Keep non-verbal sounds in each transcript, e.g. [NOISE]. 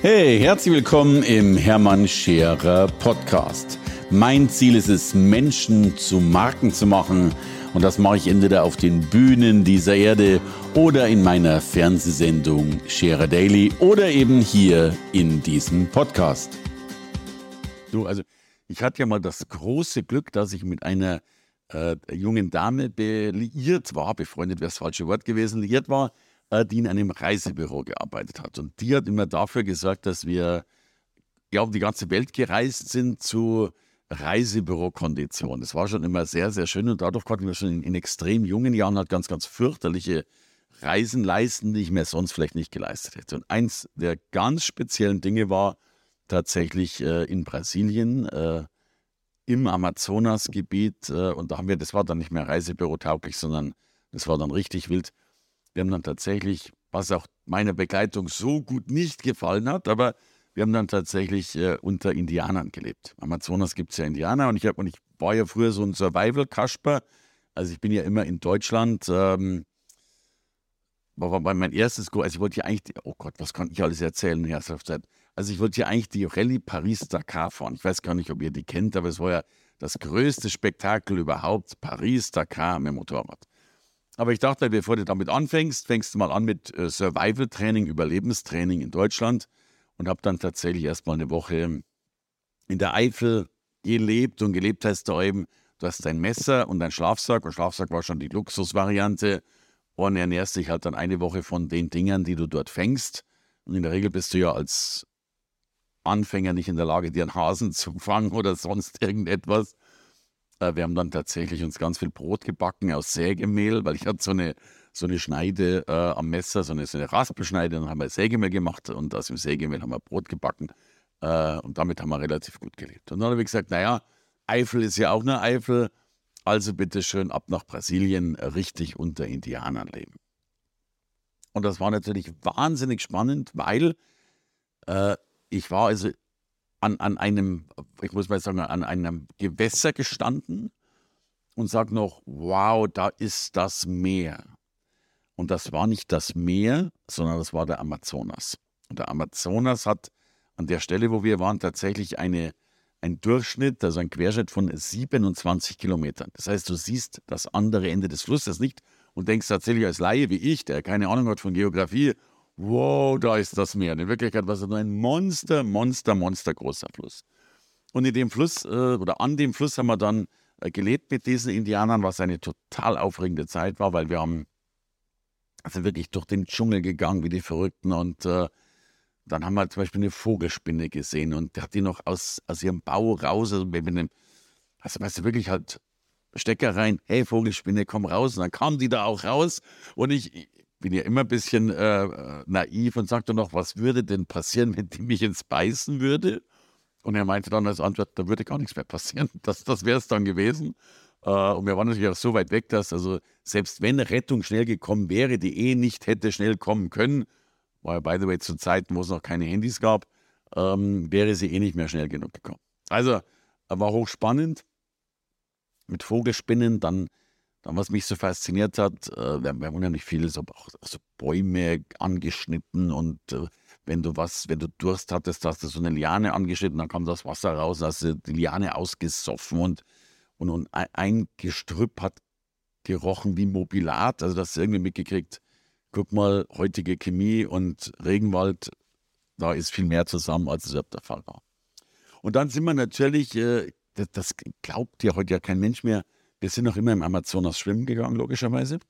Hey, herzlich willkommen im Hermann Scherer Podcast. Mein Ziel ist es, Menschen zu Marken zu machen. Und das mache ich entweder auf den Bühnen dieser Erde oder in meiner Fernsehsendung Scherer Daily oder eben hier in diesem Podcast. Du, also ich hatte ja mal das große Glück, dass ich mit einer äh, jungen Dame liiert war, befreundet wäre das falsche Wort gewesen, liiert war, die in einem Reisebüro gearbeitet hat. Und die hat immer dafür gesagt, dass wir ja um die ganze Welt gereist sind zu Reisebürokonditionen. Das war schon immer sehr, sehr schön und dadurch konnten wir schon in, in extrem jungen Jahren halt ganz, ganz fürchterliche Reisen leisten, die ich mir sonst vielleicht nicht geleistet hätte. Und eins der ganz speziellen Dinge war tatsächlich äh, in Brasilien äh, im Amazonasgebiet äh, und da haben wir, das war dann nicht mehr Reisebüro tauglich, sondern das war dann richtig wild. Wir haben dann tatsächlich, was auch meiner Begleitung so gut nicht gefallen hat, aber wir haben dann tatsächlich äh, unter Indianern gelebt. Amazonas gibt es ja Indianer und ich, hab, und ich war ja früher so ein Survival-Kasper. Also ich bin ja immer in Deutschland. Ähm, war, war mein erstes, also ich wollte ja eigentlich, oh Gott, was kann ich alles erzählen in Zeit? Also ich wollte ja eigentlich die Rallye Paris-Dakar fahren. Ich weiß gar nicht, ob ihr die kennt, aber es war ja das größte Spektakel überhaupt, Paris-Dakar mit dem Motorrad. Aber ich dachte, bevor du damit anfängst, fängst du mal an mit äh, Survival-Training, Überlebenstraining in Deutschland und habe dann tatsächlich erstmal eine Woche in der Eifel gelebt. Und gelebt heißt da eben, du hast dein Messer und dein Schlafsack. Und Schlafsack war schon die Luxusvariante. Und ernährst dich halt dann eine Woche von den Dingern, die du dort fängst. Und in der Regel bist du ja als Anfänger nicht in der Lage, dir einen Hasen zu fangen oder sonst irgendetwas. Äh, wir haben dann tatsächlich uns ganz viel Brot gebacken aus Sägemehl, weil ich hatte so eine, so eine Schneide äh, am Messer, so eine, so eine Raspelschneide, dann haben wir Sägemehl gemacht und aus dem Sägemehl haben wir Brot gebacken äh, und damit haben wir relativ gut gelebt. Und dann habe ich gesagt, naja, Eifel ist ja auch eine Eifel, also bitte schön ab nach Brasilien richtig unter Indianern leben. Und das war natürlich wahnsinnig spannend, weil äh, ich war also an, an einem, ich muss mal sagen, an einem Gewässer gestanden und sage noch, wow, da ist das Meer. Und das war nicht das Meer, sondern das war der Amazonas. Und der Amazonas hat an der Stelle, wo wir waren, tatsächlich eine, einen Durchschnitt, also einen Querschnitt von 27 Kilometern. Das heißt, du siehst das andere Ende des Flusses nicht und denkst tatsächlich als Laie wie ich, der keine Ahnung hat von Geografie, wow, da ist das Meer. In Wirklichkeit war es nur ein Monster, Monster, Monster großer Fluss. Und in dem Fluss äh, oder an dem Fluss haben wir dann äh, gelebt mit diesen Indianern, was eine total aufregende Zeit war, weil wir haben also wirklich durch den Dschungel gegangen wie die Verrückten und äh, dann haben wir zum Beispiel eine Vogelspinne gesehen und der hat die noch aus, aus ihrem Bau raus, also mit einem, also weißt du, wirklich halt Stecker rein, hey Vogelspinne, komm raus. Und dann kam die da auch raus und ich, bin ja immer ein bisschen äh, naiv und sagte noch, was würde denn passieren, wenn die mich ins Beißen würde? Und er meinte dann als Antwort, da würde gar nichts mehr passieren. [LAUGHS] Das, das wäre es dann gewesen. Äh, und wir waren natürlich auch so weit weg, dass also selbst wenn Rettung schnell gekommen wäre, die eh nicht hätte schnell kommen können, war ja by the way zu Zeiten, wo es noch keine Handys gab, ähm, wäre sie eh nicht mehr schnell genug gekommen. Also war hochspannend mit Vogelspinnen, dann dann, was mich so fasziniert hat, äh, wir, wir haben ja nicht viel, so, so Bäume angeschnitten und äh, wenn du was, wenn du Durst hattest, hast du so eine Liane angeschnitten, dann kam das Wasser raus, hast du die Liane ausgesoffen und, und, und ein Gestrüpp hat gerochen wie Mobilat, also das irgendwie mitgekriegt. Guck mal, heutige Chemie und Regenwald, da ist viel mehr zusammen, als es der Fall war. Und dann sind wir natürlich, äh, das, das glaubt ja heute ja kein Mensch mehr, wir sind noch immer im Amazonas schwimmen gegangen, logischerweise.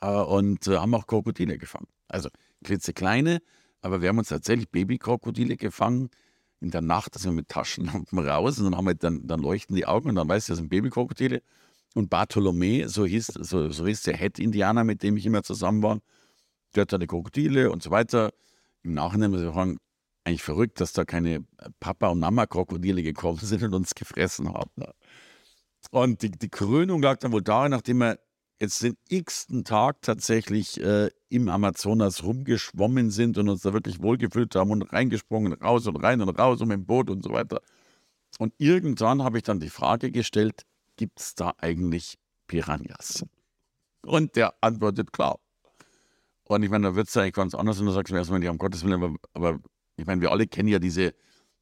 Äh, und äh, haben auch Krokodile gefangen. Also klitzekleine, aber wir haben uns tatsächlich Babykrokodile gefangen. In der Nacht, da sind wir mit Taschenlampen raus und dann haben wir dann, dann leuchten die Augen und dann weißt du, das sind Babykrokodile. Und Bartolomé, so hieß, so, so hieß der Head-Indianer, mit dem ich immer zusammen war, der hat seine Krokodile und so weiter. Im Nachhinein muss ich sagen, eigentlich verrückt, dass da keine Papa- und Mama-Krokodile gekommen [LAUGHS] sind und uns gefressen haben. Und die, die Krönung lag dann wohl darin, nachdem wir jetzt den x-ten Tag tatsächlich äh, im Amazonas rumgeschwommen sind und uns da wirklich wohlgefühlt haben und reingesprungen, raus und rein und raus und mit dem Boot und so weiter. Und irgendwann habe ich dann die Frage gestellt, gibt es da eigentlich Piranhas? Und der antwortet klar. Und ich meine, da wird es ja eigentlich ganz anders und da sagst du mir erstmal, ja, um Gottes Willen, aber, aber Ich meine, wir alle kennen ja diese,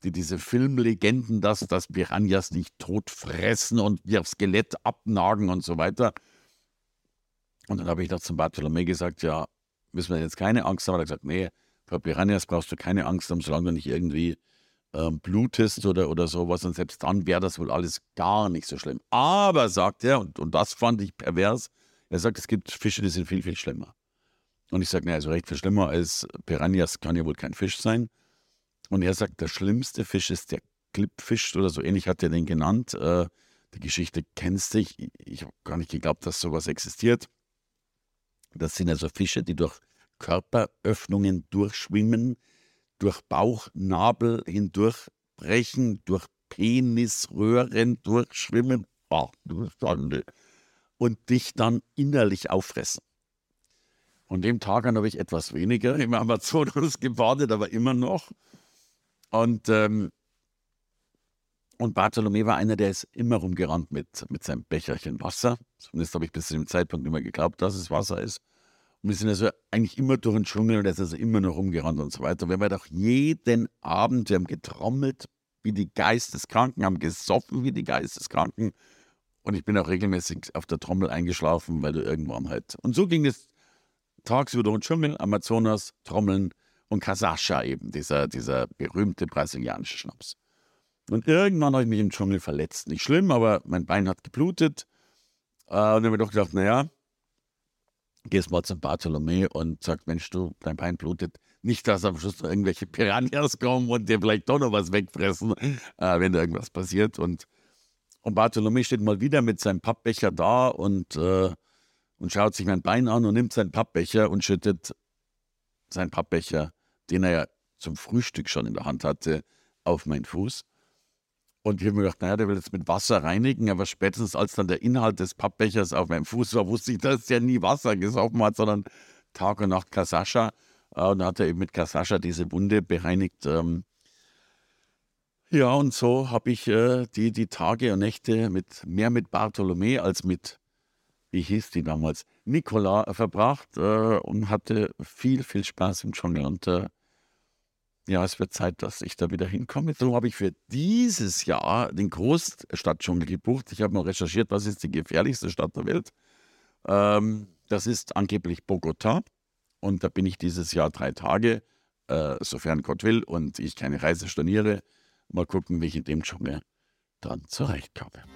die, diese Filmlegenden, dass, dass Piranhas nicht tot fressen und ihr Skelett abnagen und so weiter. Und dann habe ich noch zum Bartolomé gesagt, ja, müssen wir jetzt keine Angst haben. Er hat gesagt, nee, vor Piranhas brauchst du keine Angst haben, solange du nicht irgendwie ähm, blutest oder, oder sowas. Und selbst dann wäre das wohl alles gar nicht so schlimm. Aber, sagt er, und, und das fand ich pervers, er sagt, es gibt Fische, die sind viel, viel schlimmer. Und ich sage, naja, also recht viel schlimmer als Piranhas kann ja wohl kein Fisch sein. Und er sagt, der schlimmste Fisch ist der Klippfisch oder so ähnlich hat er den genannt. Äh, die Geschichte kennst du. Ich, ich habe gar nicht geglaubt, dass sowas existiert. Das sind also Fische, die durch Körperöffnungen durchschwimmen, durch Bauchnabel hindurchbrechen, durch Penisröhren durchschwimmen. Ach, du Schande. Und dich dann innerlich auffressen. Und dem Tag an habe ich etwas weniger im Amazonas [LAUGHS] gebadet, aber immer noch. Und, ähm, und Bartolomé war einer, der ist immer rumgerannt mit, mit seinem Becherchen Wasser. Zumindest habe ich bis zu dem Zeitpunkt immer geglaubt, dass es Wasser ist. Und wir sind also eigentlich immer durch den Dschungel und er ist also immer noch rumgerannt und so weiter. Wir haben halt auch jeden Abend, wir haben getrommelt wie die Geisteskranken, haben gesoffen wie die Geisteskranken. Und ich bin auch regelmäßig auf der Trommel eingeschlafen, weil du irgendwann halt. Und so ging es tagsüber durch den Dschungel, Amazonas, Trommeln und Kasascha eben, dieser, dieser berühmte brasilianische Schnaps. Und irgendwann habe ich mich im Dschungel verletzt. Nicht schlimm, aber mein Bein hat geblutet. Äh, und dann habe ich doch gedacht, naja, gehst mal zum Bartholomä und sagst, Mensch, du, dein Bein blutet. Nicht, dass am Schluss irgendwelche Piranhas kommen und dir vielleicht doch noch was wegfressen, äh, wenn da irgendwas passiert. Und, und Bartholomä steht mal wieder mit seinem Pappbecher da und, äh, und schaut sich mein Bein an und nimmt seinen Pappbecher und schüttet seinen Pappbecher, den er ja zum Frühstück schon in der Hand hatte, auf meinen Fuß. Und ich habe mir gedacht, naja, der will jetzt mit Wasser reinigen, aber spätestens als dann der Inhalt des Pappbechers auf meinem Fuß war, wusste ich, dass er nie Wasser gesoffen hat, sondern Tag und Nacht Kasascha. Äh, und dann hat er eben mit Kasascha diese Wunde bereinigt. Ähm. Ja, und so habe ich äh, die, die Tage und Nächte mit, mehr mit Bartholomä als mit, wie hieß die damals, Nicola verbracht äh, und hatte viel, viel Spaß im Dschungel. Und ja, es wird Zeit, dass ich da wieder hinkomme. So habe ich für dieses Jahr den Großstadtdschungel gebucht. Ich habe mal recherchiert, was ist die gefährlichste Stadt der Welt. Ähm, das ist angeblich Bogota. Und da bin ich dieses Jahr drei Tage, äh, sofern Gott will und ich keine Reise storniere. Mal gucken, wie ich in dem Dschungel dann zurechtkomme.